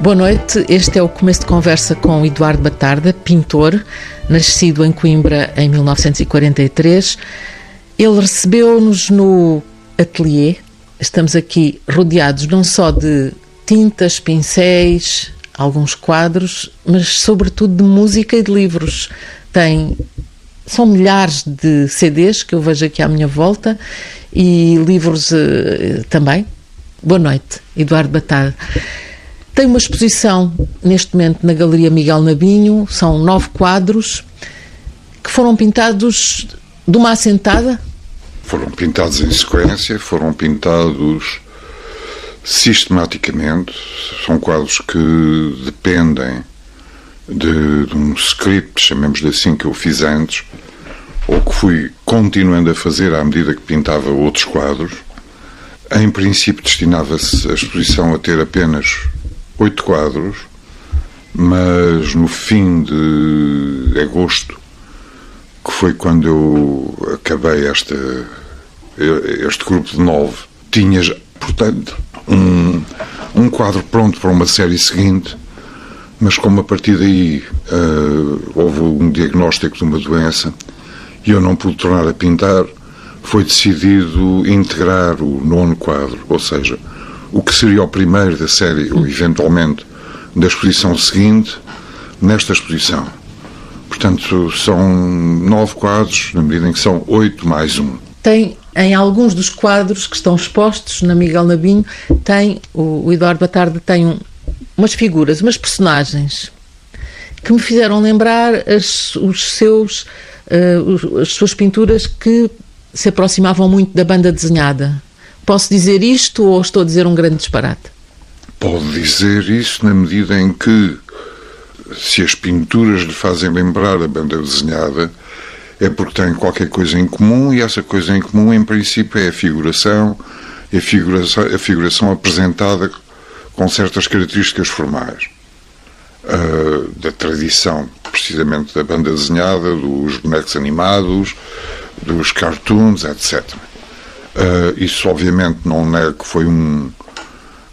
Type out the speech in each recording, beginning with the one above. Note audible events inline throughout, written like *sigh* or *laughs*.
Boa noite, este é o começo de conversa com Eduardo Batarda, pintor, nascido em Coimbra em 1943. Ele recebeu-nos no atelier. Estamos aqui rodeados não só de tintas, pincéis, alguns quadros, mas sobretudo de música e de livros. Tem são milhares de CDs que eu vejo aqui à minha volta e livros uh, também. Boa noite, Eduardo Batarda. Tem uma exposição neste momento na Galeria Miguel Nabinho, são nove quadros que foram pintados de uma assentada? Foram pintados em sequência, foram pintados sistematicamente. São quadros que dependem de, de um script, chamemos-lhe assim, que eu fiz antes, ou que fui continuando a fazer à medida que pintava outros quadros. Em princípio, destinava-se a exposição a ter apenas oito quadros, mas no fim de agosto, que foi quando eu acabei esta, este grupo de nove, tinha, portanto, um, um quadro pronto para uma série seguinte, mas como a partir daí uh, houve um diagnóstico de uma doença e eu não pude tornar a pintar, foi decidido integrar o nono quadro, ou seja, o que seria o primeiro da série, ou eventualmente da exposição seguinte, nesta exposição. Portanto, são nove quadros, na medida em que são oito mais um. Tem, em alguns dos quadros que estão expostos na Miguel Nabinho, tem, o, o Eduardo Batarda tem um, umas figuras, umas personagens que me fizeram lembrar as, os seus, uh, as suas pinturas que se aproximavam muito da banda desenhada. Posso dizer isto ou estou a dizer um grande disparate? Pode dizer isso na medida em que, se as pinturas lhe fazem lembrar a banda desenhada, é porque têm qualquer coisa em comum e essa coisa em comum, em princípio, é a figuração, a figuração, a figuração apresentada com certas características formais. Uh, da tradição, precisamente da banda desenhada, dos bonecos animados, dos cartoons, etc. Uh, isso, obviamente, não nego que foi um,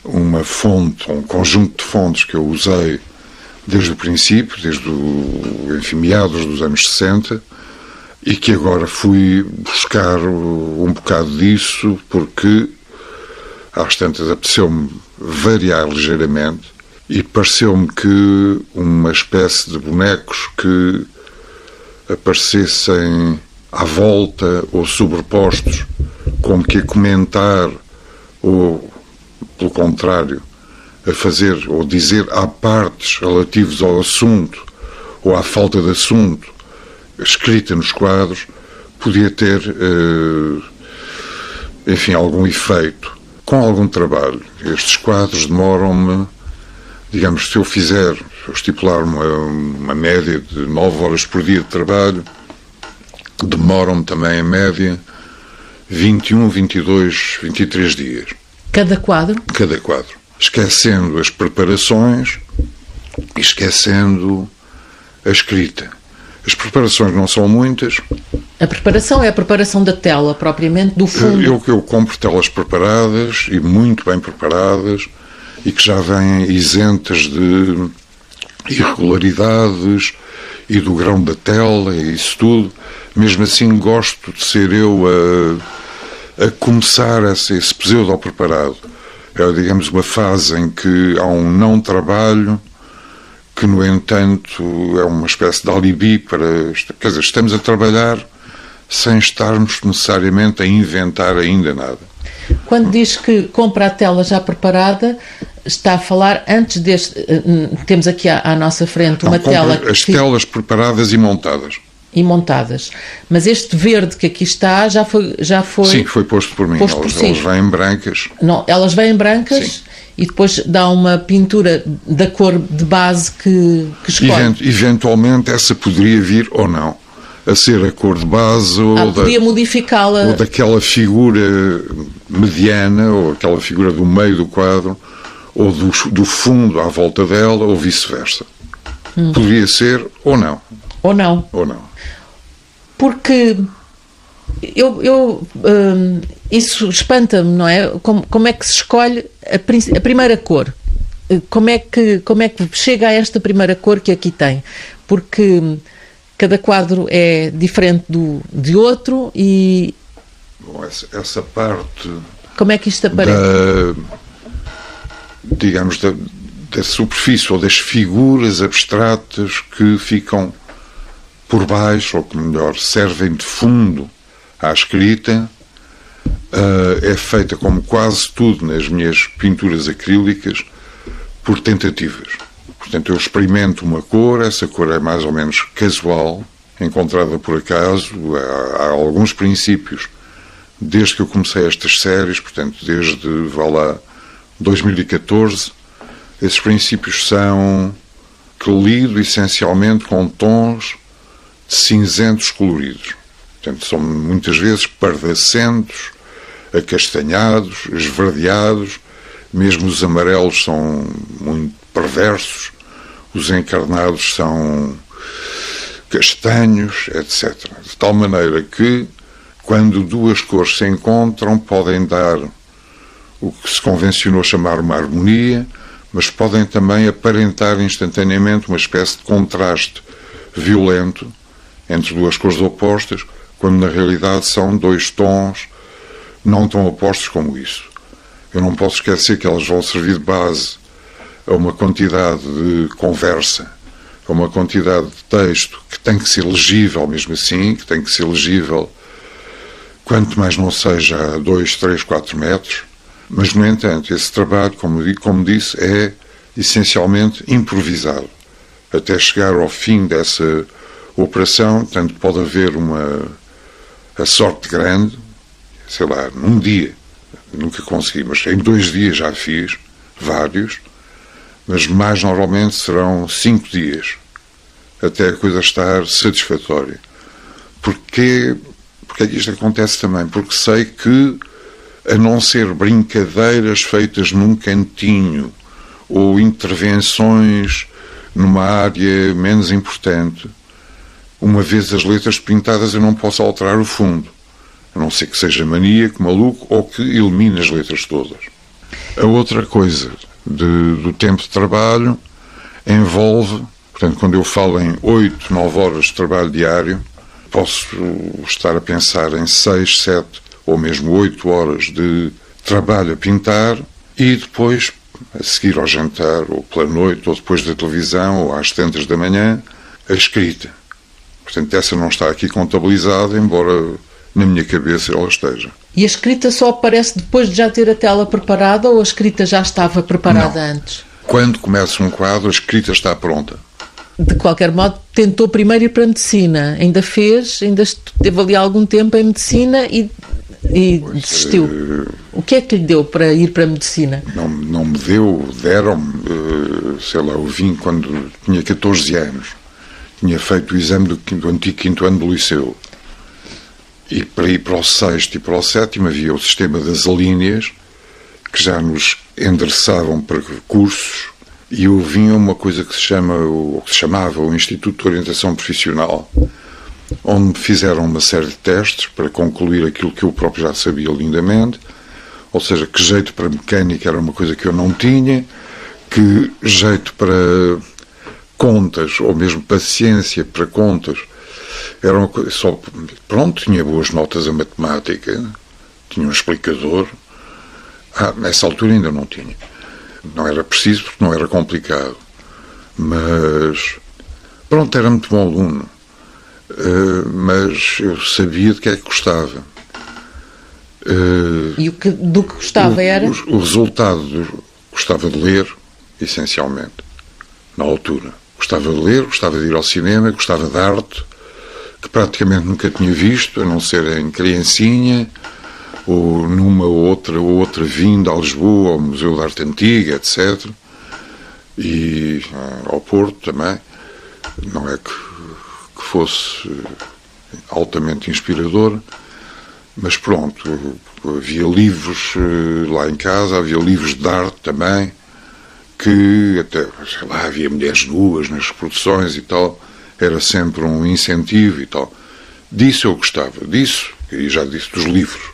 uma fonte, um conjunto de fontes que eu usei desde o princípio, desde o, enfim, meados dos anos 60, e que agora fui buscar um bocado disso porque às tantas apeteceu-me variar ligeiramente e pareceu-me que uma espécie de bonecos que aparecessem à volta ou sobrepostos como que a comentar ou, pelo contrário, a fazer ou dizer há partes relativos ao assunto ou à falta de assunto escrita nos quadros, podia ter, eh, enfim, algum efeito. Com algum trabalho. Estes quadros demoram-me, digamos, se eu fizer, se eu estipular uma, uma média de 9 horas por dia de trabalho, demoram-me também, em média, 21, 22, 23 dias. Cada quadro? Cada quadro. Esquecendo as preparações e esquecendo a escrita. As preparações não são muitas. A preparação é a preparação da tela, propriamente, do fundo? Eu, eu compro telas preparadas e muito bem preparadas e que já vêm isentas de irregularidades e do grão da tela e isso tudo. Mesmo assim, gosto de ser eu a, a começar esse, esse pseudo-preparado. É, digamos, uma fase em que há um não trabalho que, no entanto, é uma espécie de alibi para. Quer dizer, estamos a trabalhar sem estarmos necessariamente a inventar ainda nada. Quando diz que compra a tela já preparada, está a falar antes deste. Eh, temos aqui à, à nossa frente uma Não, tela. As telas preparadas e montadas. E montadas. Mas este verde que aqui está já foi. Já foi sim, foi posto por mim. Posto elas, por elas vêm brancas. Não, elas vêm brancas. Sim. E depois dá uma pintura da cor de base que, que escolhe. Event, eventualmente essa poderia vir ou não a ser a cor de base ou, ah, modificá-la. ou daquela figura mediana ou aquela figura do meio do quadro ou do, do fundo à volta dela ou vice-versa. Hum. Poderia ser ou não. Ou não. Ou não. Porque eu, eu hum, isso espanta-me, não é? Como, como é que se escolhe a, a primeira cor? como é que como é que chega a esta primeira cor que aqui tem? Porque cada quadro é diferente do de outro e Bom, essa, essa parte como é que isto aparece? Da, digamos da, da superfície ou das figuras abstratas que ficam por baixo, ou que melhor, servem de fundo à escrita, uh, é feita, como quase tudo nas minhas pinturas acrílicas, por tentativas. Portanto, eu experimento uma cor, essa cor é mais ou menos casual, encontrada por acaso, há, há alguns princípios, desde que eu comecei estas séries, portanto, desde, vá lá, 2014, esses princípios são que lido essencialmente com tons cinzentos coloridos. Portanto, são muitas vezes pardacentos, acastanhados, esverdeados, mesmo os amarelos são muito perversos, os encarnados são castanhos, etc. De tal maneira que, quando duas cores se encontram, podem dar o que se convencionou chamar uma harmonia, mas podem também aparentar instantaneamente uma espécie de contraste violento entre duas cores opostas, quando na realidade são dois tons não tão opostos como isso. Eu não posso esquecer que elas vão servir de base a uma quantidade de conversa, a uma quantidade de texto que tem que ser legível mesmo assim, que tem que ser legível quanto mais não seja a 2, 3, 4 metros, mas, no entanto, esse trabalho, como, como disse, é essencialmente improvisado. Até chegar ao fim dessa operação, tanto pode haver uma a sorte grande, sei lá, num dia, nunca consegui, mas em dois dias já fiz vários, mas mais normalmente serão cinco dias até a coisa estar satisfatória. Porquê, porque é isto acontece também? Porque sei que a não ser brincadeiras feitas num cantinho ou intervenções numa área menos importante, uma vez as letras pintadas eu não posso alterar o fundo, a não ser que seja maníaco, maluco ou que elimine as letras todas. A outra coisa de, do tempo de trabalho envolve, portanto, quando eu falo em 8, 9 horas de trabalho diário, posso estar a pensar em 6, 7 ou mesmo oito horas de trabalho a pintar e depois, a seguir ao jantar, ou pela noite, ou depois da televisão, ou às tantas da manhã, a escrita. Portanto, essa não está aqui contabilizada, embora na minha cabeça ela esteja. E a escrita só aparece depois de já ter a tela preparada ou a escrita já estava preparada não. antes? Quando começa um quadro, a escrita está pronta. De qualquer modo, tentou primeiro ir para a medicina. Ainda fez, ainda teve ali algum tempo em medicina e e pois, desistiu. Uh, o que é que lhe deu para ir para a medicina? Não, não me deu, deram-me, uh, sei lá, eu vim quando tinha 14 anos. Tinha feito o exame do, do antigo quinto ano do liceu. E para ir para o sexto e para o sétimo havia o sistema das alíneas, que já nos endereçavam para cursos, e eu vim a uma coisa que se chama, ou que se chamava o Instituto de Orientação Profissional, onde me fizeram uma série de testes para concluir aquilo que eu próprio já sabia lindamente, ou seja, que jeito para mecânica era uma coisa que eu não tinha, que jeito para contas, ou mesmo paciência para contas, era uma coisa só. Pronto, tinha boas notas a matemática, tinha um explicador. Ah, nessa altura ainda não tinha. Não era preciso porque não era complicado. Mas. Pronto, era muito bom aluno. Uh, mas eu sabia de que é que gostava. Uh, e o que, do que gostava o, era? O, o resultado, do, gostava de ler, essencialmente, na altura. Gostava de ler, gostava de ir ao cinema, gostava de arte, que praticamente nunca tinha visto, a não ser em criancinha, ou numa ou outra, ou outra vinda a Lisboa, ao Museu de Arte Antiga, etc. E uh, ao Porto também. Não é que que fosse altamente inspirador, mas pronto, havia livros eh, lá em casa, havia livros de arte também, que até, sei lá, havia mulheres nuas nas reproduções e tal, era sempre um incentivo e tal. Disso eu gostava, disso, e já disse dos livros.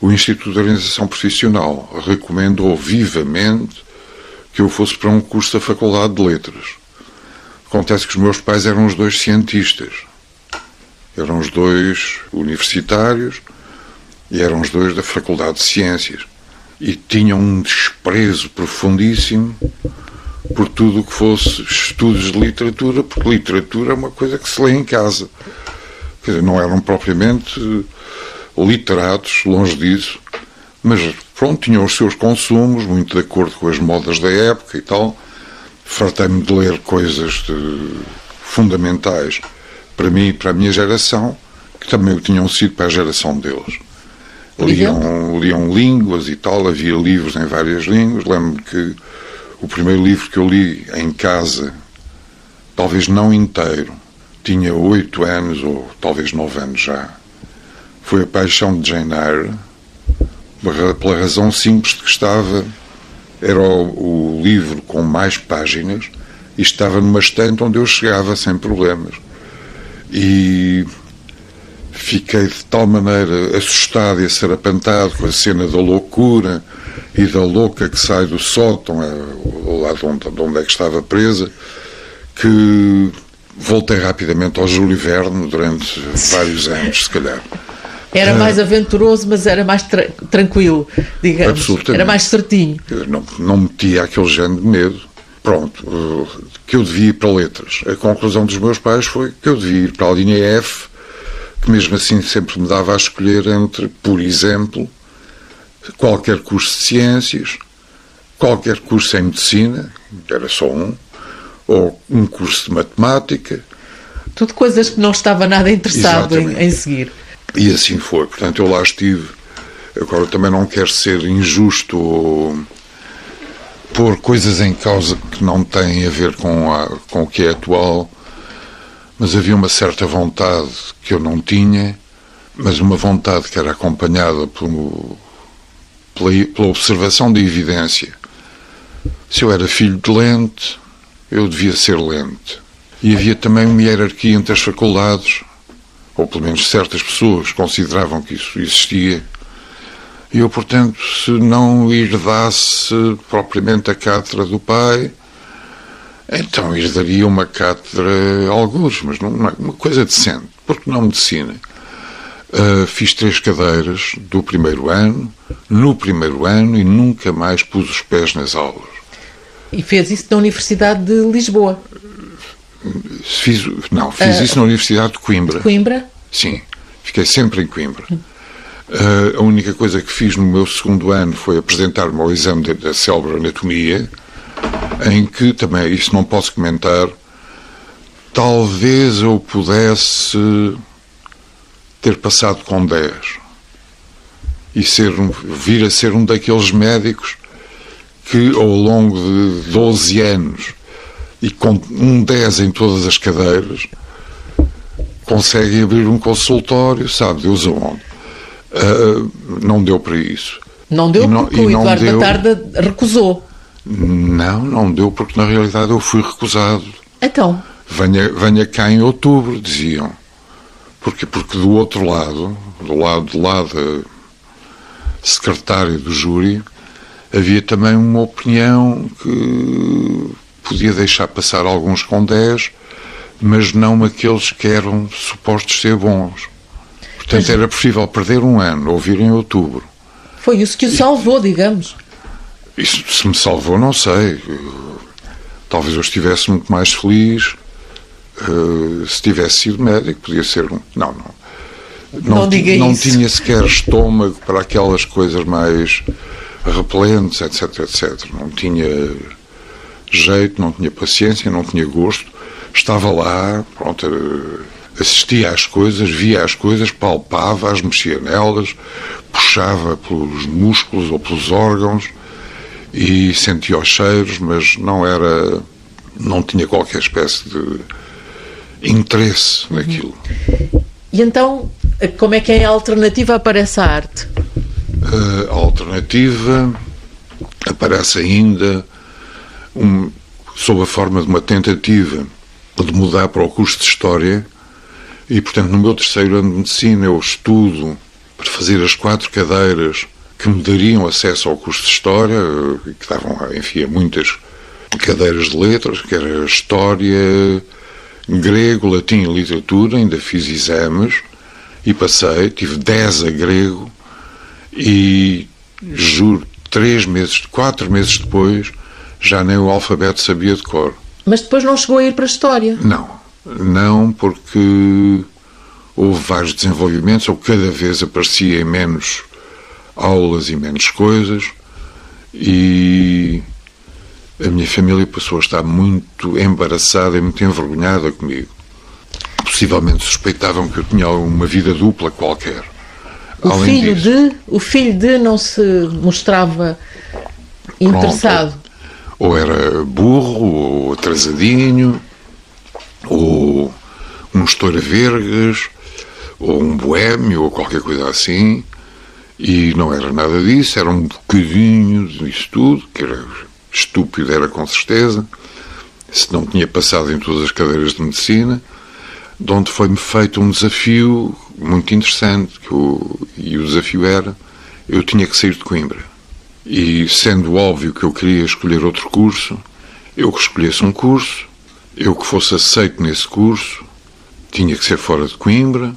O Instituto de Organização Profissional recomendou vivamente que eu fosse para um curso da Faculdade de Letras. Acontece que os meus pais eram os dois cientistas. Eram os dois universitários e eram os dois da Faculdade de Ciências. E tinham um desprezo profundíssimo por tudo o que fosse estudos de literatura, porque literatura é uma coisa que se lê em casa. Quer dizer, não eram propriamente literatos, longe disso, mas pronto, tinham os seus consumos, muito de acordo com as modas da época e tal. Fartei-me de ler coisas de, fundamentais para mim e para a minha geração, que também o tinham sido para a geração deles. Liam, liam línguas e tal, havia livros em várias línguas. Lembro-me que o primeiro livro que eu li em casa, talvez não inteiro, tinha oito anos ou talvez nove anos já. Foi A Paixão de Jane Eyre, pela razão simples de que estava, era o, o livro com mais páginas e estava numa estante onde eu chegava sem problemas. E fiquei de tal maneira assustado e acerapantado com a cena da loucura e da louca que sai do sótão, é, lá de onde, de onde é que estava presa, que voltei rapidamente ao Júlio Verne durante vários anos, se calhar. Era mais aventuroso, mas era mais tra tranquilo, digamos. Absolutamente. Era mais certinho. Não, não metia aquele género de medo. Pronto, que eu devia ir para letras. A conclusão dos meus pais foi que eu devia ir para a linha F, que mesmo assim sempre me dava a escolher entre, por exemplo, qualquer curso de ciências, qualquer curso em medicina, que era só um, ou um curso de matemática. Tudo coisas que não estava nada interessado em, em seguir. E assim foi. Portanto, eu lá estive. Agora também não quero ser injusto ou pôr coisas em causa que não têm a ver com, a, com o que é atual, mas havia uma certa vontade que eu não tinha, mas uma vontade que era acompanhada por, pela, pela observação da evidência. Se eu era filho de lente, eu devia ser lente. E havia também uma hierarquia entre as faculdades ou pelo menos certas pessoas consideravam que isso existia. E eu, portanto, se não herdasse propriamente a cátedra do pai, então herdaria uma cátedra alguns, mas não, é uma coisa decente. Porque não medicina? Uh, fiz três cadeiras do primeiro ano, no primeiro ano, e nunca mais pus os pés nas aulas. E fez isso na Universidade de Lisboa? Fiz, não, fiz uh, isso na Universidade de Coimbra. De Coimbra? Sim, fiquei sempre em Coimbra. Uh, a única coisa que fiz no meu segundo ano foi apresentar-me ao exame da célebre anatomia, em que também, isso não posso comentar, talvez eu pudesse ter passado com 10 e ser um, vir a ser um daqueles médicos que ao longo de 12 anos e com um 10 em todas as cadeiras, conseguem abrir um consultório, sabe Deus aonde. Uh, não deu para isso. Não deu não, porque o Eduardo deu... Batarda recusou. Não, não deu porque na realidade eu fui recusado. Então? Venha, venha cá em outubro, diziam. Porque, porque do outro lado, do lado de lá da secretária do júri, havia também uma opinião que podia deixar passar alguns com 10, mas não aqueles que eram supostos ser bons. Portanto, mas... era preferível perder um ano ou vir em outubro. Foi isso que o salvou, digamos. Isso, se me salvou, não sei. Talvez eu estivesse muito mais feliz uh, se tivesse sido médico. Podia ser um. Não, não. Não, não, diga não isso. tinha sequer estômago para aquelas coisas mais repelentes, etc, etc. Não tinha jeito, não tinha paciência, não tinha gosto. Estava lá, pronto, assistia às coisas, via as coisas, palpava-as, mexia nelas, puxava pelos músculos ou pelos órgãos e sentia os cheiros, mas não era, não tinha qualquer espécie de interesse uhum. naquilo. E então, como é que é a alternativa aparece a arte? A alternativa aparece ainda um, sob a forma de uma tentativa de mudar para o curso de História e, portanto, no meu terceiro ano de Medicina eu estudo para fazer as quatro cadeiras que me dariam acesso ao curso de História, que davam, enfim, a muitas cadeiras de letras, que era História, Grego, Latim e Literatura, ainda fiz exames e passei, tive 10 a grego e juro, três meses, quatro meses depois, já nem o alfabeto sabia de cor. Mas depois não chegou a ir para a História? Não, não porque houve vários desenvolvimentos, ou cada vez aparecia em menos aulas e menos coisas, e a minha família passou a estar muito embaraçada e muito envergonhada comigo. Possivelmente suspeitavam que eu tinha uma vida dupla qualquer. O Além filho disso, de o filho de não se mostrava interessado. Pronto, ou era burro, ou atrasadinho, ou um estoura vergas, ou um boêmio, ou qualquer coisa assim. E não era nada disso, era um bocadinho disso tudo, que era estúpido, era com certeza, se não tinha passado em todas as cadeiras de medicina, de onde foi-me feito um desafio muito interessante, que o, e o desafio era, eu tinha que sair de Coimbra. E sendo óbvio que eu queria escolher outro curso, eu que escolhesse um curso, eu que fosse aceito nesse curso, tinha que ser fora de Coimbra,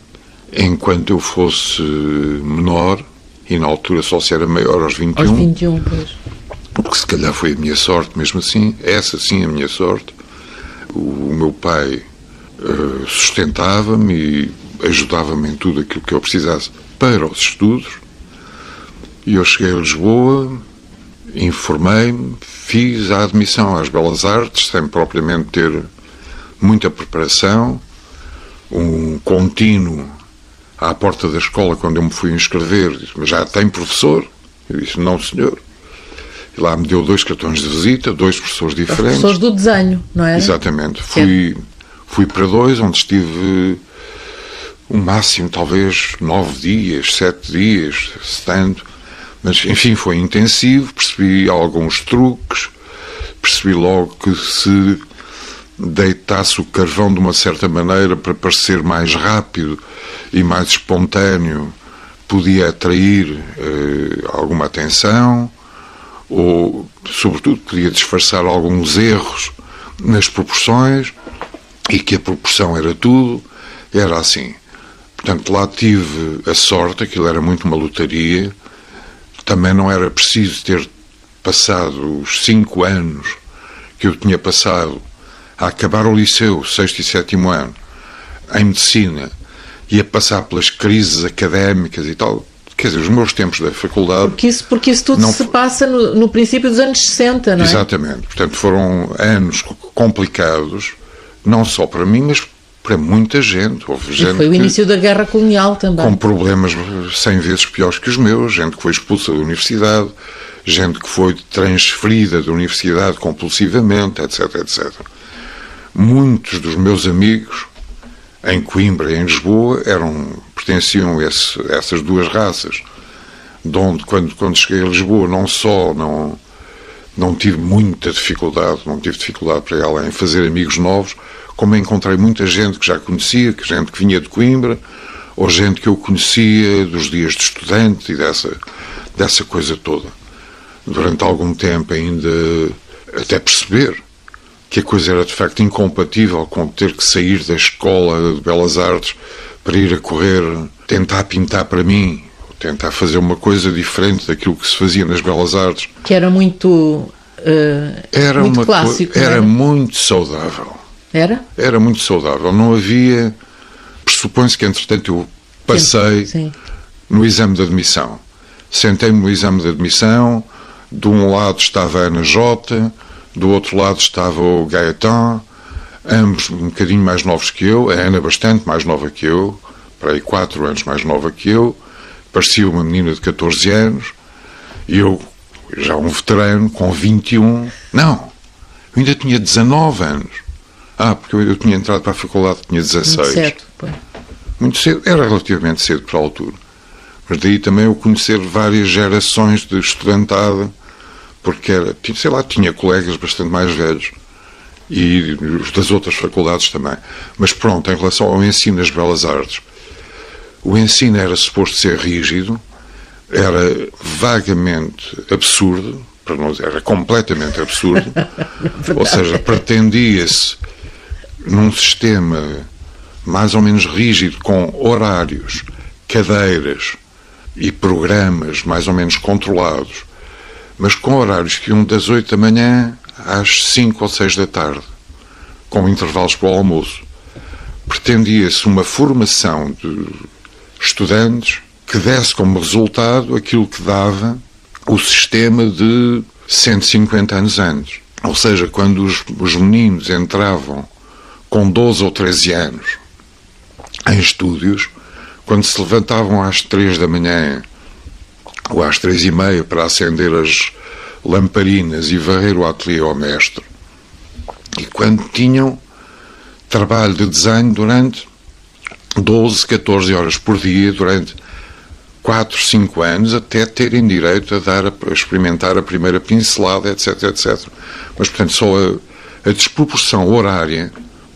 enquanto eu fosse menor, e na altura só se era maior aos 21. Aos 21, pois. Porque se calhar foi a minha sorte, mesmo assim, essa sim a minha sorte. O, o meu pai uh, sustentava-me e ajudava-me em tudo aquilo que eu precisasse para os estudos. E eu cheguei a Lisboa, informei-me, fiz a admissão às Belas Artes, sem propriamente ter muita preparação, um contínuo à porta da escola quando eu me fui inscrever, disse, mas já tem professor? Eu disse, não senhor. E lá me deu dois cartões de visita, dois professores diferentes. Os professores do desenho, não é? Exatamente. Fui, fui para dois, onde estive o um máximo, talvez, nove dias, sete dias, tanto. Mas, enfim, foi intensivo, percebi alguns truques, percebi logo que se deitasse o carvão de uma certa maneira para parecer mais rápido e mais espontâneo, podia atrair eh, alguma atenção ou, sobretudo, podia disfarçar alguns erros nas proporções e que a proporção era tudo, era assim. Portanto, lá tive a sorte, aquilo era muito uma lotaria, também não era preciso ter passado os cinco anos que eu tinha passado a acabar o liceu, sexto e sétimo ano, em medicina, e a passar pelas crises académicas e tal, quer dizer, os meus tempos da faculdade. Porque isso, porque isso tudo não... se passa no, no, princípio dos anos 60, não é? Exatamente. Portanto, foram anos complicados, não só para mim, mas para muita gente. Houve gente foi o início da guerra colonial também. Com problemas cem vezes piores que os meus, gente que foi expulsa da universidade, gente que foi transferida da universidade compulsivamente, etc, etc. Muitos dos meus amigos em Coimbra e em Lisboa eram, pertenciam esse, a essas duas raças. De onde, quando, quando cheguei a Lisboa, não só não, não tive muita dificuldade, não tive dificuldade para ela em fazer amigos novos, como encontrei muita gente que já conhecia, que gente que vinha de Coimbra, ou gente que eu conhecia dos dias de estudante e dessa, dessa coisa toda. Durante algum tempo ainda até perceber que a coisa era de facto incompatível com ter que sair da escola de Belas Artes para ir a correr, tentar pintar para mim, tentar fazer uma coisa diferente daquilo que se fazia nas Belas Artes. Que era muito, uh, era muito uma clássico. Era, era muito saudável. Era? Era muito saudável. Não havia. Pressupõe-se que, entretanto, eu passei sim, no exame de admissão. Sentei-me no exame de admissão, de um lado estava a Ana Jota do outro lado estava o Gaetan, ambos um bocadinho mais novos que eu, a Ana bastante mais nova que eu, para aí quatro anos mais nova que eu, parecia uma menina de 14 anos, e eu, já um veterano, com 21, não, eu ainda tinha 19 anos. Ah, porque eu, eu tinha entrado para a faculdade, tinha 16. Muito cedo, Muito cedo, era relativamente cedo para a altura. Mas daí também eu conhecer várias gerações de estudantada porque era, sei lá, tinha colegas bastante mais velhos e das outras faculdades também. Mas pronto, em relação ao ensino das belas artes, o ensino era suposto ser rígido, era vagamente absurdo, para não dizer, era completamente absurdo. *laughs* Ou seja, pretendia-se num sistema mais ou menos rígido, com horários, cadeiras e programas mais ou menos controlados, mas com horários que iam das 8 da manhã às 5 ou 6 da tarde, com intervalos para o almoço. Pretendia-se uma formação de estudantes que desse como resultado aquilo que dava o sistema de 150 anos antes. Ou seja, quando os, os meninos entravam com 12 ou 13 anos em estúdios, quando se levantavam às 3 da manhã ou às 3 e meia para acender as lamparinas e varrer o ateliê ao mestre, e quando tinham trabalho de desenho durante 12, 14 horas por dia, durante 4, 5 anos, até terem direito a dar a experimentar a primeira pincelada, etc, etc. Mas, portanto, só a, a desproporção horária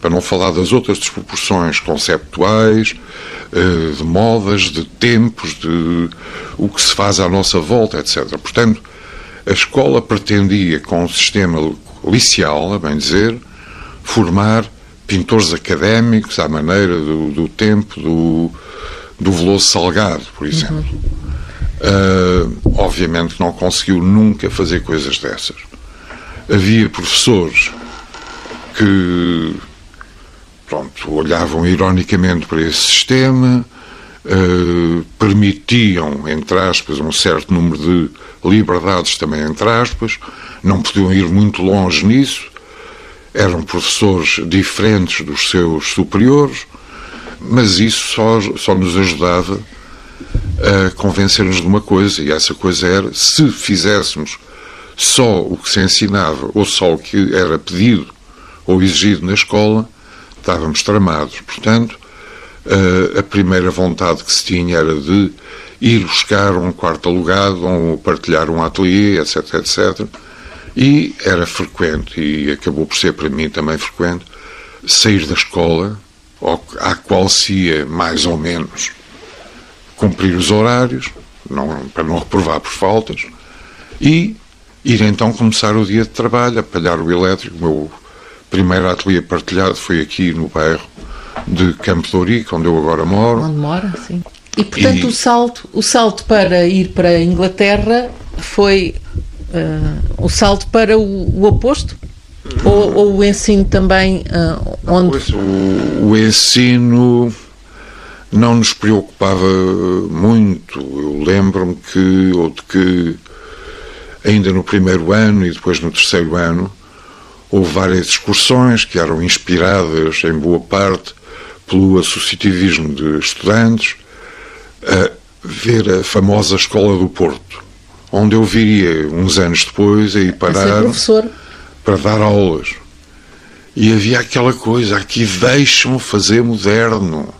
para não falar das outras desproporções conceptuais, eh, de modas, de tempos, de o que se faz à nossa volta, etc. Portanto, a escola pretendia, com o sistema liceal, a bem dizer, formar pintores académicos à maneira do, do tempo do, do Veloso Salgado, por exemplo. Uhum. Uh, obviamente não conseguiu nunca fazer coisas dessas. Havia professores que pronto, olhavam ironicamente para esse sistema, uh, permitiam, entre aspas, um certo número de liberdades também, entre aspas, não podiam ir muito longe nisso, eram professores diferentes dos seus superiores, mas isso só, só nos ajudava a convencer-nos de uma coisa, e essa coisa era, se fizéssemos só o que se ensinava, ou só o que era pedido ou exigido na escola, estávamos tramados. Portanto, a primeira vontade que se tinha era de ir buscar um quarto alugado, ou partilhar um ateliê, etc, etc. E era frequente, e acabou por ser para mim também frequente, sair da escola, à qual se ia mais ou menos cumprir os horários, não, para não reprovar por faltas, e ir então começar o dia de trabalho, apalhar o elétrico, o meu primeiro ateliê partilhado foi aqui no bairro de Campo de Ourique, onde eu agora moro. Onde mora, sim. E portanto e... o salto, o salto para ir para a Inglaterra foi uh, o salto para o, o oposto? Ou, ou, o ensino também uh, onde. Pois, o, o, ensino não nos preocupava muito. Eu lembro-me que, ou de que ainda no primeiro ano e depois no terceiro ano, Houve várias excursões que eram inspiradas, em boa parte, pelo associativismo de estudantes, a ver a famosa Escola do Porto, onde eu viria uns anos depois a ir parar para dar aulas. E havia aquela coisa, aqui deixam fazer moderno,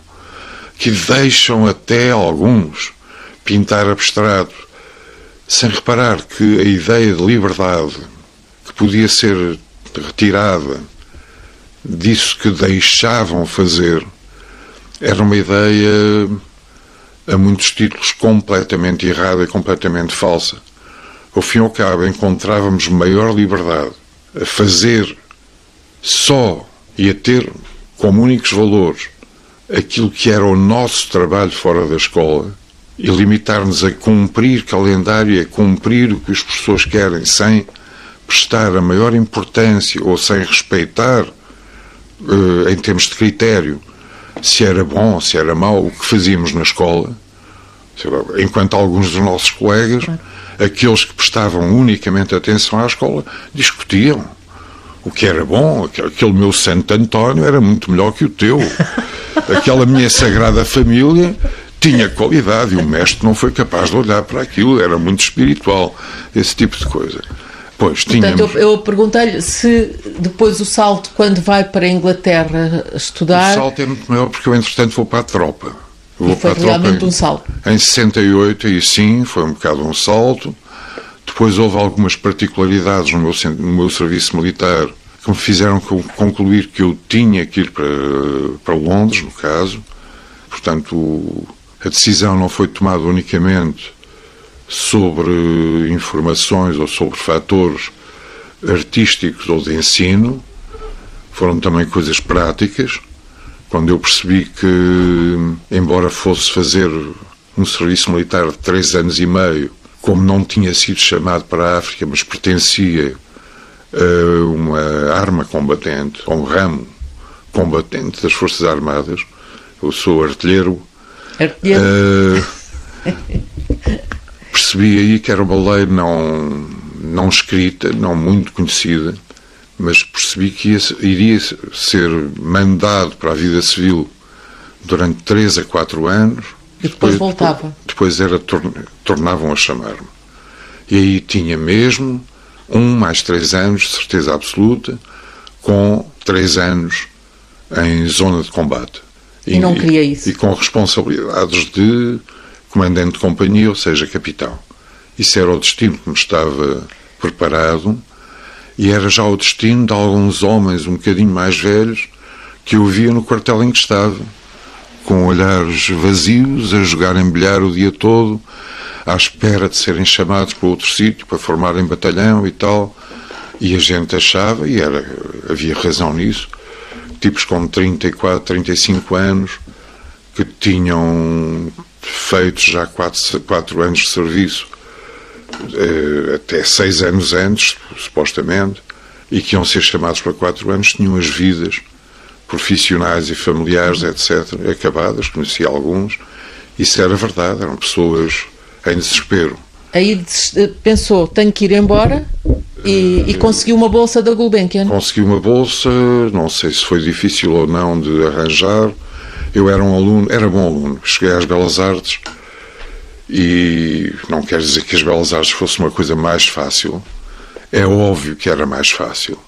que deixam até alguns pintar abstrato, sem reparar que a ideia de liberdade que podia ser retirada disso que deixavam fazer era uma ideia a muitos títulos completamente errada e completamente falsa. Ao fim e ao cabo, encontrávamos maior liberdade a fazer só e a ter como únicos valores aquilo que era o nosso trabalho fora da escola e limitar-nos a cumprir calendário e a cumprir o que os professores querem sem prestar a maior importância ou sem respeitar, uh, em termos de critério, se era bom se era mau o que fazíamos na escola, enquanto alguns dos nossos colegas, aqueles que prestavam unicamente atenção à escola, discutiam o que era bom, aquele meu Santo António era muito melhor que o teu. *laughs* Aquela minha Sagrada Família tinha qualidade e o mestre não foi capaz de olhar para aquilo, era muito espiritual, esse tipo de coisa. Pois, tínhamos. Portanto, eu, eu perguntei-lhe se depois o salto, quando vai para a Inglaterra estudar. O salto é muito maior porque eu, entretanto, vou para a tropa. vou e foi para a realmente tropa um salto. Em 68, e sim, foi um bocado um salto. Depois houve algumas particularidades no meu, no meu serviço militar que me fizeram concluir que eu tinha que ir para, para Londres, no caso. Portanto, a decisão não foi tomada unicamente sobre informações ou sobre fatores artísticos ou de ensino, foram também coisas práticas. Quando eu percebi que, embora fosse fazer um serviço militar de três anos e meio, como não tinha sido chamado para a África, mas pertencia a uma arma combatente, a um ramo combatente das Forças Armadas, eu sou artilheiro. Artilheiro. Uh, *laughs* percebi aí que era uma lei não, não escrita, não muito conhecida, mas percebi que ia, iria ser mandado para a vida civil durante 3 a 4 anos. E depois, depois voltava. Depois era, tornavam a chamar-me. E aí tinha mesmo um mais três anos, certeza absoluta, com três anos em zona de combate. E, e não queria isso. E, e com responsabilidades de comandante de companhia, ou seja, capitão. Isso era o destino que me estava preparado e era já o destino de alguns homens um bocadinho mais velhos que eu via no quartel em que estava, com olhares vazios, a jogarem bilhar o dia todo, à espera de serem chamados para outro sítio, para formarem batalhão e tal. E a gente achava, e era, havia razão nisso, tipos com 34, 35 anos, que tinham feito já 4, quatro anos de serviço, eh, até 6 anos antes, supostamente, e que iam ser chamados para 4 anos, tinham as vidas profissionais e familiares, etc., acabadas, conheci alguns, isso era verdade, eram pessoas em desespero. Aí pensou, tenho que ir embora e, e conseguiu uma bolsa da Gulbenkian? Consegui uma bolsa, não sei se foi difícil ou não de arranjar. Eu era um aluno, era bom aluno, cheguei às Belas Artes e não quer dizer que as Belas Artes fosse uma coisa mais fácil. É óbvio que era mais fácil.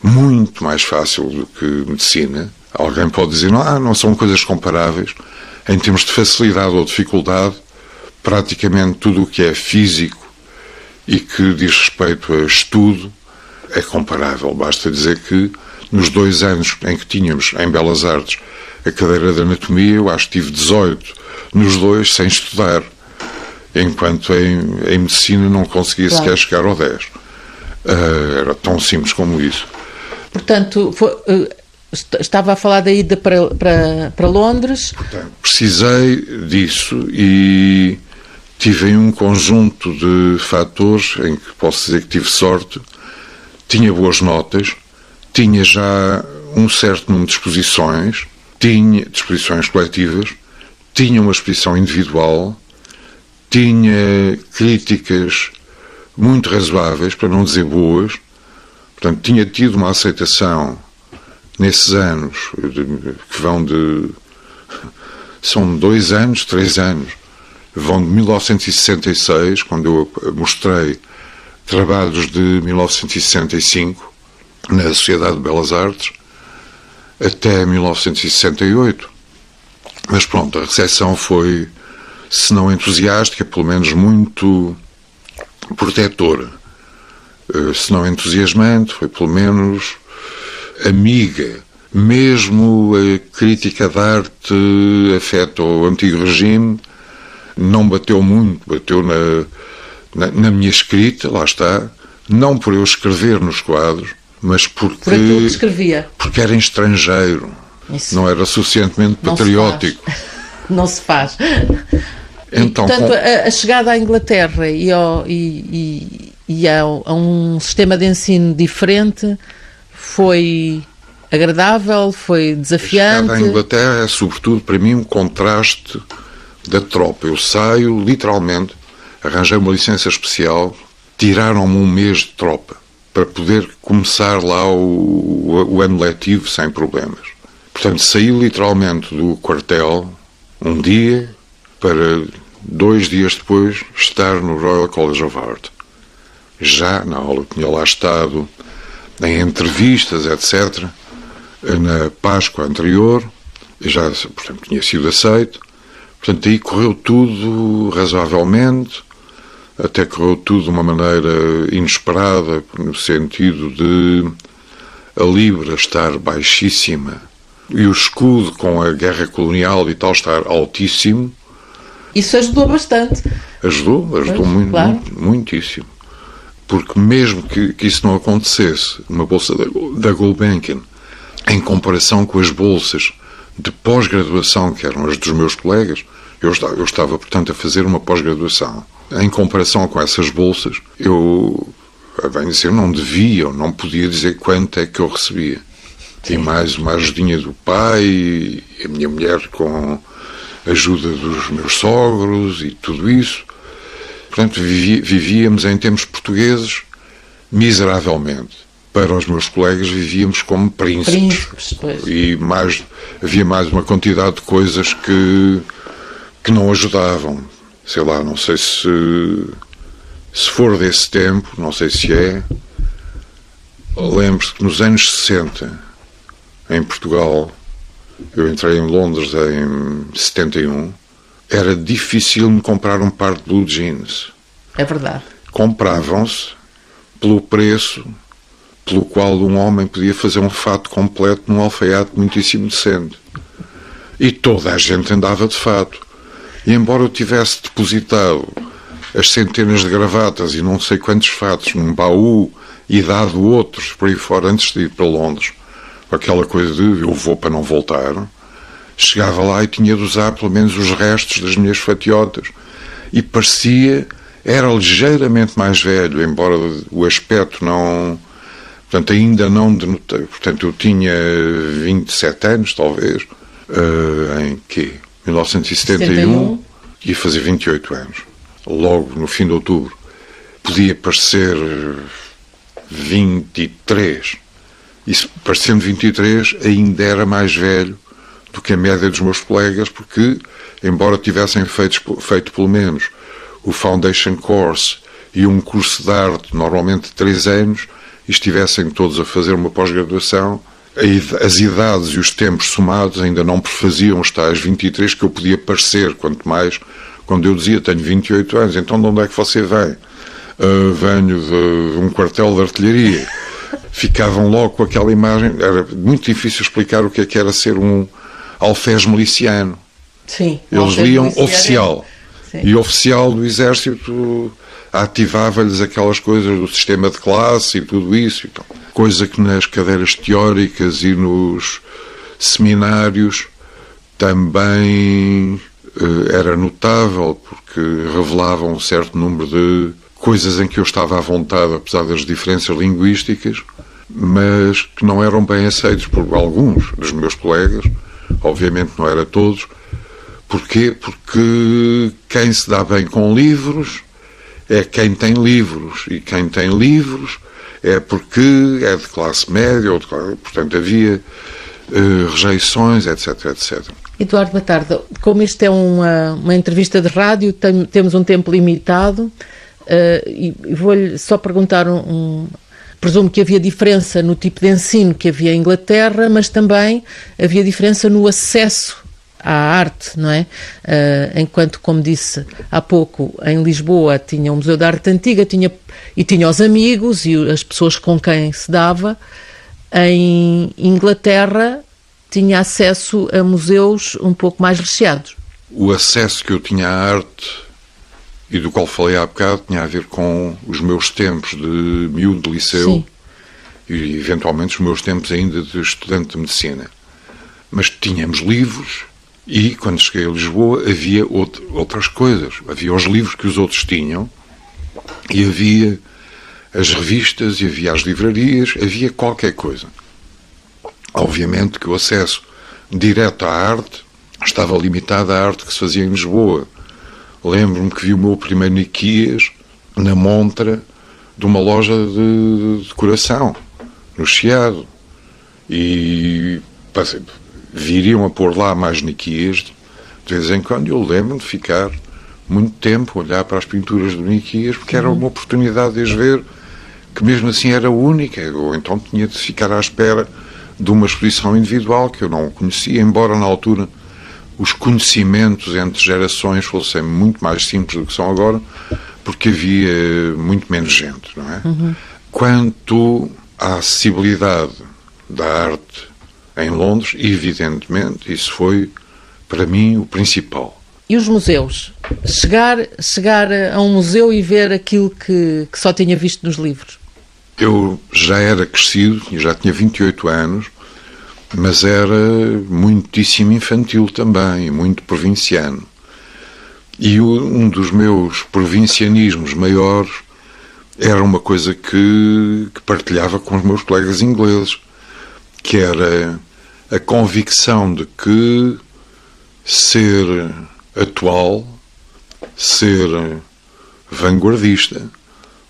Muito mais fácil do que medicina. Alguém pode dizer, não, ah, não são coisas comparáveis. Em termos de facilidade ou dificuldade, praticamente tudo o que é físico e que diz respeito a estudo é comparável. Basta dizer que nos dois anos em que tínhamos em Belas Artes a cadeira de anatomia, eu acho que tive 18 nos dois sem estudar, enquanto em, em medicina não conseguia claro. sequer chegar ao 10. Uh, ah, era tão simples como isso. Portanto, foi, uh, estava a falar da ida para, para, para Londres. Portanto, precisei disso e tive um conjunto de fatores em que posso dizer que tive sorte, tinha boas notas, tinha já um certo número de exposições, tinha disposições coletivas, tinha uma exposição individual, tinha críticas muito razoáveis, para não dizer boas, portanto, tinha tido uma aceitação nesses anos, que vão de. *laughs* são dois anos, três anos, vão de 1966, quando eu mostrei trabalhos de 1965 na Sociedade de Belas Artes, até 1968. Mas pronto, a recepção foi, se não entusiástica, pelo menos muito protetora. Eh, se não entusiasmante, foi pelo menos amiga. Mesmo a crítica de arte afeta o antigo regime, não bateu muito, bateu na, na, na, minha escrita, lá está, não por eu escrever nos quadros, mas porque. Por aquilo que escrevia. Porque era estrangeiro. Isso. Não era suficientemente não patriótico. Se *laughs* não se faz. Então, e, portanto, a, a, chegada à Inglaterra e, ao, e, e, e ao, a um sistema de ensino diferente foi agradável, foi desafiante. A chegada à Inglaterra é, sobretudo, para mim, um contraste da tropa. Eu saio, literalmente, arranjei uma licença especial, tiraram-me um mês de tropa para poder começar lá o, o, ano letivo sem problemas. Portanto, saí literalmente do quartel um dia para dois dias depois estar no Royal College of Art. Já na aula tinha lá estado em entrevistas, etc., na Páscoa anterior, já portanto, tinha sido aceito, Portanto, aí correu tudo razoavelmente, até correu tudo de uma maneira inesperada, no sentido de a Libra estar baixíssima e o escudo com a guerra colonial e tal estar altíssimo, Isso ajudou bastante. Ajudou, ajudou Pois, muito, claro. muito- muitíssimo. Porque mesmo que, que isso não acontecesse, uma bolsa da, da Gulbenkian, em comparação com as bolsas de pós-graduação, que eram as dos meus colegas, eu estava, eu estava, portanto, a fazer uma pós-graduação. Em comparação com essas bolsas, eu, bem dizer, não devia ou não podia dizer quanto é que eu recebia. E mais uma ajudinha do pai, e a minha mulher com a ajuda dos meus sogros e tudo isso. Portanto, vivíamos em termos portugueses miseravelmente. Para os meus colegas, vivíamos como príncipes. Príncipes, pois. E mais, havia mais uma quantidade de coisas que, que não ajudavam. Sei lá, não sei se, se for desse tempo, não sei se é. Lembro-se que nos anos 60, em Portugal, eu entrei em Londres em 71, era difícil me comprar um par de blue jeans. É verdade. Compravam-se pelo preço pelo qual um homem podia fazer um fato completo num alfaiate muitíssimo decente. E toda a gente andava de fato. E embora eu tivesse depositado as centenas de gravatas e não sei quantos fatos num baú e dado outros por aí fora antes de ir para Londres, aquela coisa de eu vou para não voltar, chegava lá e tinha de usar pelo menos os restos das minhas fatiotas. E parecia, era ligeiramente mais velho, embora o aspecto não. Portanto, ainda não denotei. Portanto, eu tinha 27 anos, talvez, eh, em que? 1971, 71. ia fazer 28 anos. Logo no fim de outubro. Podia parecer eh, 23. E parecendo 23, ainda era mais velho do que a média dos meus colegas, porque, embora tivessem feito, feito pelo menos o Foundation Course e um curso de arte, normalmente de 3 anos, e estivessem todos a fazer uma pós-graduação, as idades e os tempos somados ainda não prefaziam os tais 23 que eu podia parecer, quanto mais quando eu dizia tenho 28 anos, então de onde é que você vem? "Ah, venho de um quartel de artilharia. Ficavam logo com aquela imagem, era muito difícil explicar o que é que era ser um alfés miliciano. Sim. Eles liam oficial. Sim. E oficial do exército ativava-lhes aquelas coisas do sistema de classe e tudo isso. e tal. Coisa que nas cadeiras teóricas e nos seminários também eh, era notável, porque revelava um certo número de coisas em que eu estava à vontade, apesar das diferenças linguísticas, mas que não eram bem aceitos por alguns dos meus colegas, obviamente não era todos. Porquê? Porque quem se dá bem com livros é quem tem livros, e quem tem livros é porque é de classe média, ou de, classe- portanto havia eh, rejeições, etc, etc. Eduardo Batarda, como isto é uma, uma entrevista de rádio, tem- temos um tempo limitado eh, e e vou-lhe só perguntar um, um- Presumo que havia diferença no tipo de ensino que havia em Inglaterra, mas também havia diferença no acesso à arte, não é? Eh, enquanto, como disse há pouco, em Lisboa tinha o Museu da Arte Antiga tinha, e tinha os amigos e as pessoas com quem se dava, em Inglaterra tinha acesso a museus um pouco mais recheados. O acesso que eu tinha à arte e do qual falei há bocado tinha a ver com os meus tempos de miúdo de liceu Sim. e eventualmente os meus tempos ainda de estudante de medicina. Mas tínhamos livros e quando cheguei a Lisboa havia out- outras coisas. Havia os livros que os outros tinham e havia as revistas e havia as livrarias, havia qualquer coisa. Obviamente que o acesso direto à arte estava limitado à arte que se fazia em Lisboa. Lembro-me que vi o meu primeiro Niquias na montra de uma loja de decoração, no Chiado. E passei, viriam a pôr lá mais Niquias de vez em quando. Eu lembro-me de ficar muito tempo a olhar para as pinturas do Niquias, porque era uma oportunidade de as ver, que mesmo assim era única. Ou então tinha de ficar à espera de uma exposição individual que eu não conhecia, embora na altura os conhecimentos entre gerações fossem muito mais simples do que são agora, porque havia muito menos gente, não é? Quanto à acessibilidade da arte em Londres, evidentemente, isso foi para mim o principal. E os museus? Chegar, chegar a um museu e ver aquilo que, que só tinha visto nos livros? Eu já era crescido, já tinha 28 anos, mas era muitíssimo infantil também, muito provinciano. E um dos meus provincianismos maiores era uma coisa que, que partilhava com os meus colegas ingleses, que era a convicção de que ser atual, ser vanguardista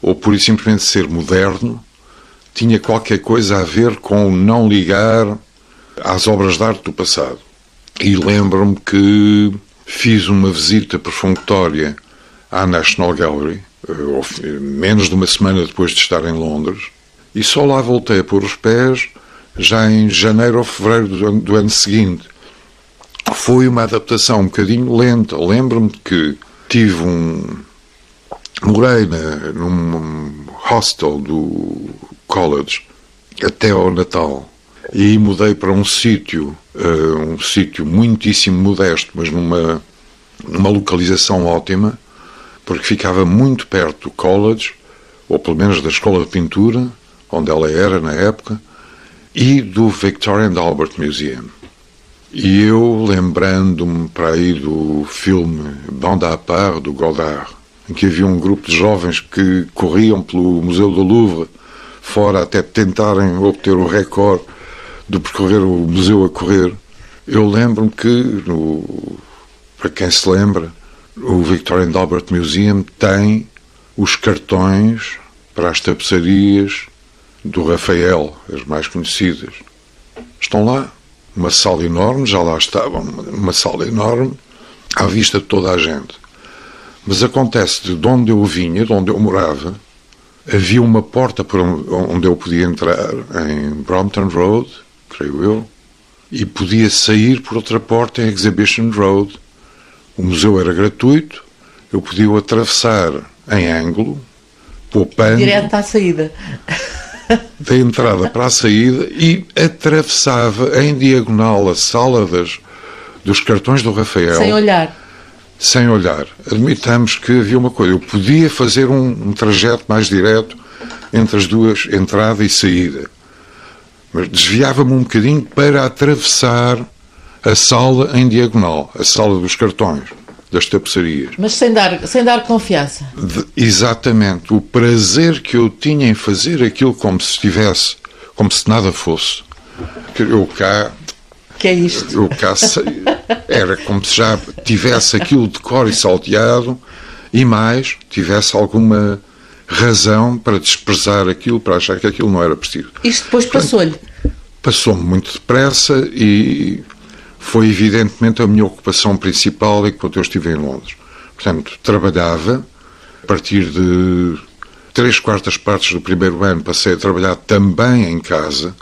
ou por simplesmente ser moderno tinha qualquer coisa a ver com não ligar às obras de arte do passado. E lembro-me que fiz uma visita perfunctória à National Gallery, eh, menos de uma semana depois de estar em Londres, e só lá voltei a pôr os pés já em janeiro ou fevereiro do ano, do ano seguinte. Foi uma adaptação um bocadinho lenta. Lembro-me que tive um. Morei na, num hostel do college até ao Natal e mudei para um sítio, uh, um sítio muitíssimo modesto, mas numa, numa localização ótima, porque ficava muito perto do college, ou pelo menos da escola de pintura, onde ela era na época, e do Victoria and Albert Museum. E eu, lembrando-me para aí do filme Bande à part, do Godard, em que havia um grupo de jovens que corriam pelo Museu do Louvre, fora até tentarem obter o recorde de percorrer o museu a correr. Eu lembro-me que, no, para quem se lembra, o Victorian Albert Museum tem os cartões para as tapeçarias do Rafael, as mais conhecidas. Estão lá. Uma sala enorme, já lá estavam, uma sala enorme, à vista de toda a gente. Mas acontece de onde eu vinha, de onde eu morava, havia uma porta por onde eu podia entrar, em Brompton Road, creio eu, e podia sair por outra porta em Exhibition Road. O museu era gratuito, eu podia atravessar em ângulo, poupando. Direto à saída da entrada para a saída e atravessava em diagonal a sala das, dos cartões do Rafael. Sem olhar. Sem olhar. Admitamos que havia uma coisa. Eu podia fazer um, um trajeto mais direto entre as duas, entrada e saída. Mas desviava-me um bocadinho para atravessar a sala em diagonal, a sala dos cartões das tapeçarias. Mas sem dar, sem dar confiança. De, exatamente. O prazer que eu tinha em fazer aquilo como se estivesse, como se nada fosse. Eu cá. Que é isto? Eu cá era como se já tivesse aquilo de cor e salteado e mais, tivesse alguma razão para desprezar aquilo, para achar que aquilo não era preciso. Isto depois passou-lhe? Passou-me muito depressa e foi evidentemente a minha ocupação principal enquanto eu estive em Londres. Portanto, trabalhava, a partir de três quartas partes do primeiro ano passei a trabalhar também em casa,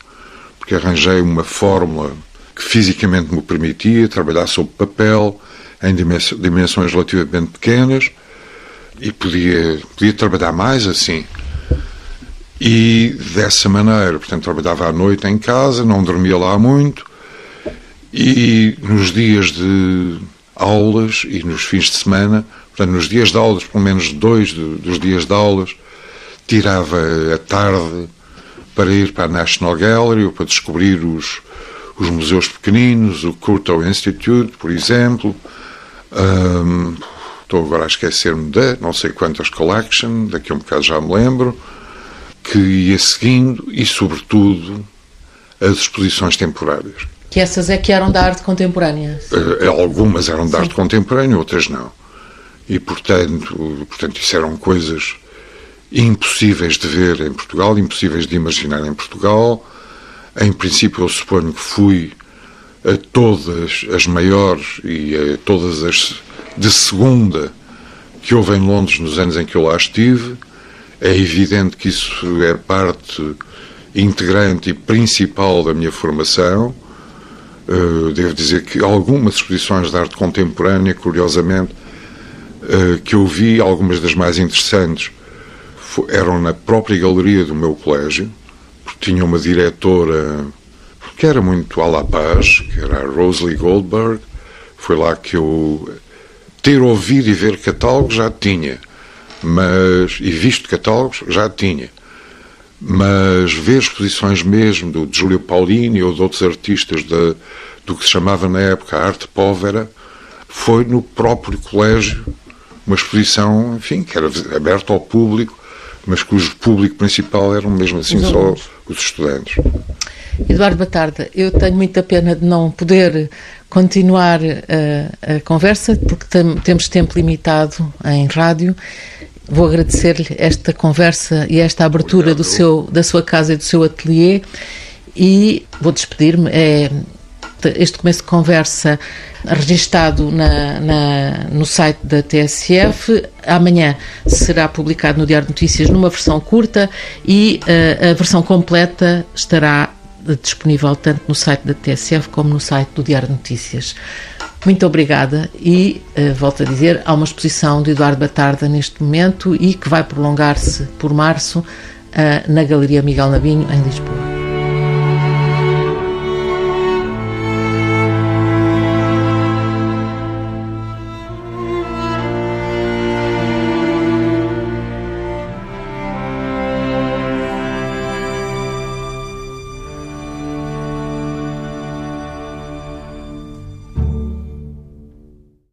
porque arranjei uma fórmula que fisicamente me permitia trabalhar sob papel, em dimensões relativamente pequenas, e podia, podia trabalhar mais assim. E dessa maneira, portanto, trabalhava à noite em casa, não dormia lá muito, e nos dias de aulas e nos fins de semana, portanto, nos dias de aulas, pelo menos dois dos dias de aulas, tirava a tarde para ir para a National Gallery ou para descobrir os, os museus pequeninos, o Courtauld Institute, por exemplo. Um, estou agora a esquecer-me de não sei quantas collection, daqui a um bocado já me lembro, que ia seguindo e, sobretudo, as exposições temporárias. Que essas é que eram da arte contemporânea? Uh, algumas eram da arte contemporânea, outras não. E, portanto, portanto, isso eram coisas impossíveis de ver em Portugal, impossíveis de imaginar em Portugal. Em princípio, eu suponho que fui a todas as maiores e a todas as de segunda que houve em Londres nos anos em que eu lá estive. É evidente que isso é parte integrante e principal da minha formação. Uh, devo dizer que algumas exposições de arte contemporânea, curiosamente, uh, que eu vi, algumas das mais interessantes, eram na própria galeria do meu colégio, porque tinha uma diretora que era muito à la paz, que era a Rosalie Goldberg. Foi lá que eu ter ouvido e ver catálogos já tinha, mas e visto catálogos já tinha. Mas ver exposições mesmo do, de Júlio Paulini ou de outros artistas da, do que se chamava na época arte povera, foi no próprio colégio uma exposição, enfim, que era aberta ao público, mas cujo público principal eram mesmo assim os só os estudantes. Eduardo Batarda, eu tenho muita pena de não poder continuar a, eh, a conversa, porque tem, temos tempo limitado em rádio. Vou agradecer-lhe esta conversa e esta abertura do seu, da sua casa e do seu ateliê e vou despedir-me. É, este começo de conversa registado na, na, no site da TSF. Amanhã será publicado no Diário de Notícias numa versão curta e uh, a versão completa estará disponível tanto no site da TSF como no site do Diário de Notícias. Muito obrigada e, uh, volto a dizer, há uma exposição de Eduardo Batarda neste momento e que vai prolongar-se por março uh, na Galeria Miguel Nabinho, em Lisboa.